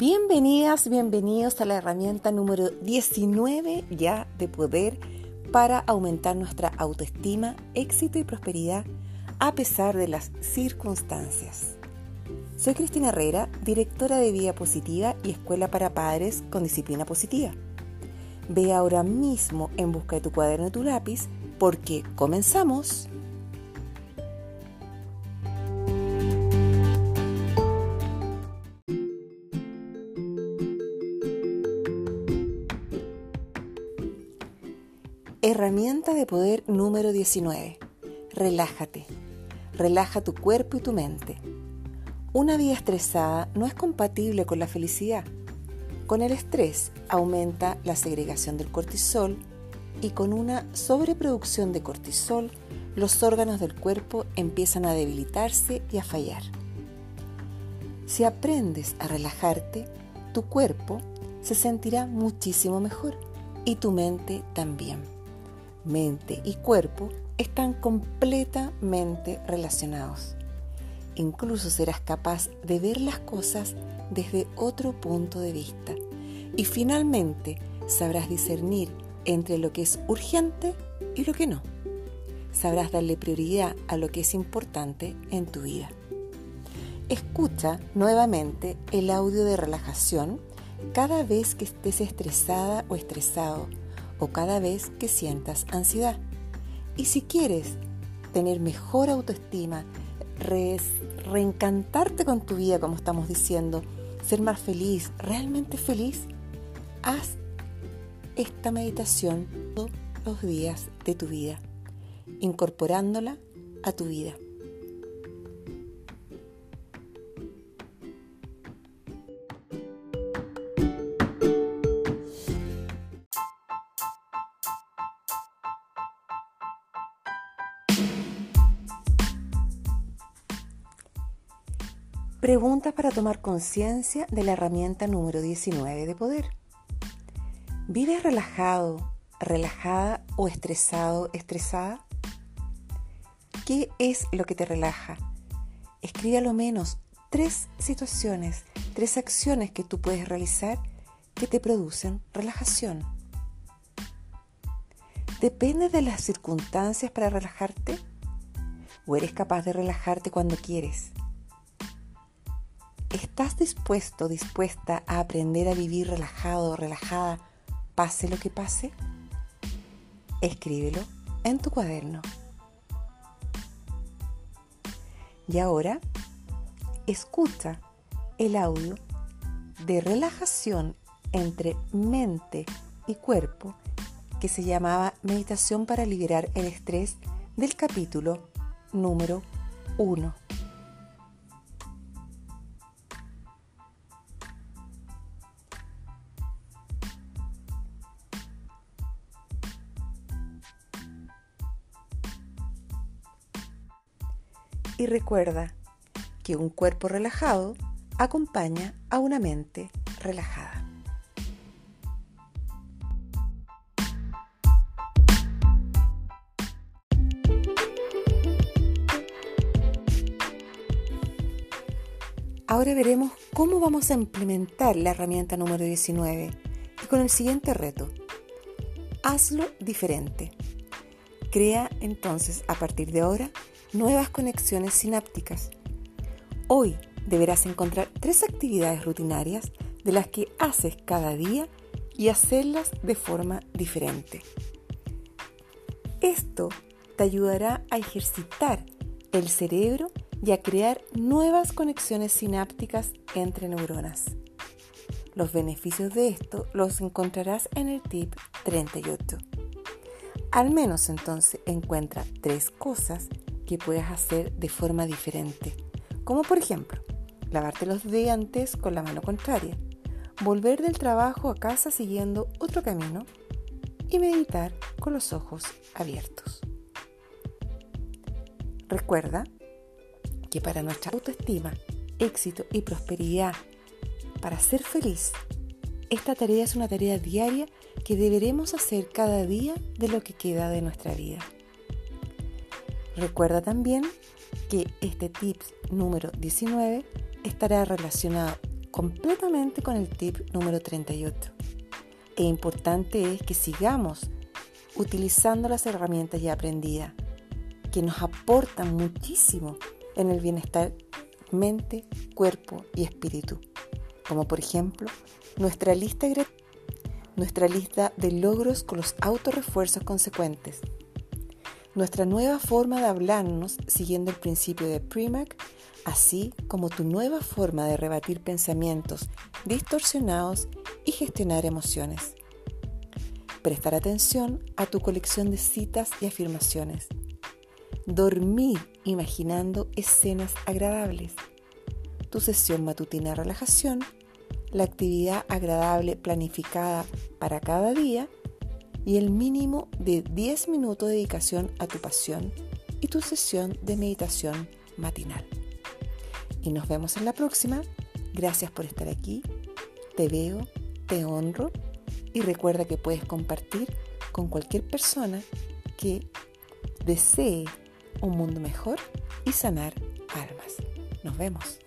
Bienvenidas, bienvenidos a la herramienta número 19 ya de poder para aumentar nuestra autoestima, éxito y prosperidad a pesar de las circunstancias. Soy Cristina Herrera, directora de Vida Positiva y Escuela para Padres con Disciplina Positiva. Ve ahora mismo en busca de tu cuaderno y tu lápiz porque comenzamos. Herramienta de poder número 19. Relájate. Relaja tu cuerpo y tu mente. Una vida estresada no es compatible con la felicidad. Con el estrés aumenta la segregación del cortisol y con una sobreproducción de cortisol los órganos del cuerpo empiezan a debilitarse y a fallar. Si aprendes a relajarte, tu cuerpo se sentirá muchísimo mejor y tu mente también mente y cuerpo están completamente relacionados. Incluso serás capaz de ver las cosas desde otro punto de vista. Y finalmente sabrás discernir entre lo que es urgente y lo que no. Sabrás darle prioridad a lo que es importante en tu vida. Escucha nuevamente el audio de relajación cada vez que estés estresada o estresado o cada vez que sientas ansiedad. Y si quieres tener mejor autoestima, reencantarte con tu vida, como estamos diciendo, ser más feliz, realmente feliz, haz esta meditación todos los días de tu vida, incorporándola a tu vida. Preguntas para tomar conciencia de la herramienta número 19 de poder. ¿Vives relajado, relajada o estresado, estresada? ¿Qué es lo que te relaja? Escribe a lo menos tres situaciones, tres acciones que tú puedes realizar que te producen relajación. ¿Depende de las circunstancias para relajarte? ¿O eres capaz de relajarte cuando quieres? ¿Estás dispuesto, dispuesta a aprender a vivir relajado, relajada, pase lo que pase? Escríbelo en tu cuaderno. Y ahora, escucha el audio de relajación entre mente y cuerpo que se llamaba Meditación para liberar el estrés del capítulo número 1. Y recuerda que un cuerpo relajado acompaña a una mente relajada. Ahora veremos cómo vamos a implementar la herramienta número 19 y con el siguiente reto. Hazlo diferente. Crea entonces a partir de ahora nuevas conexiones sinápticas. Hoy deberás encontrar tres actividades rutinarias de las que haces cada día y hacerlas de forma diferente. Esto te ayudará a ejercitar el cerebro y a crear nuevas conexiones sinápticas entre neuronas. Los beneficios de esto los encontrarás en el tip 38. Al menos entonces encuentra tres cosas que puedas hacer de forma diferente, como por ejemplo, lavarte los dientes con la mano contraria, volver del trabajo a casa siguiendo otro camino y meditar con los ojos abiertos. Recuerda que para nuestra autoestima, éxito y prosperidad, para ser feliz, esta tarea es una tarea diaria que deberemos hacer cada día de lo que queda de nuestra vida. Recuerda también que este tips número 19 estará relacionado completamente con el tip número 38. E importante es que sigamos utilizando las herramientas ya aprendidas, que nos aportan muchísimo en el bienestar mente, cuerpo y espíritu, como por ejemplo nuestra lista, nuestra lista de logros con los autorrefuerzos consecuentes, nuestra nueva forma de hablarnos siguiendo el principio de Primac, así como tu nueva forma de rebatir pensamientos distorsionados y gestionar emociones. Prestar atención a tu colección de citas y afirmaciones. Dormir imaginando escenas agradables. Tu sesión matutina de relajación. La actividad agradable planificada para cada día y el mínimo de 10 minutos de dedicación a tu pasión y tu sesión de meditación matinal. Y nos vemos en la próxima. Gracias por estar aquí. Te veo, te honro y recuerda que puedes compartir con cualquier persona que desee un mundo mejor y sanar almas. Nos vemos.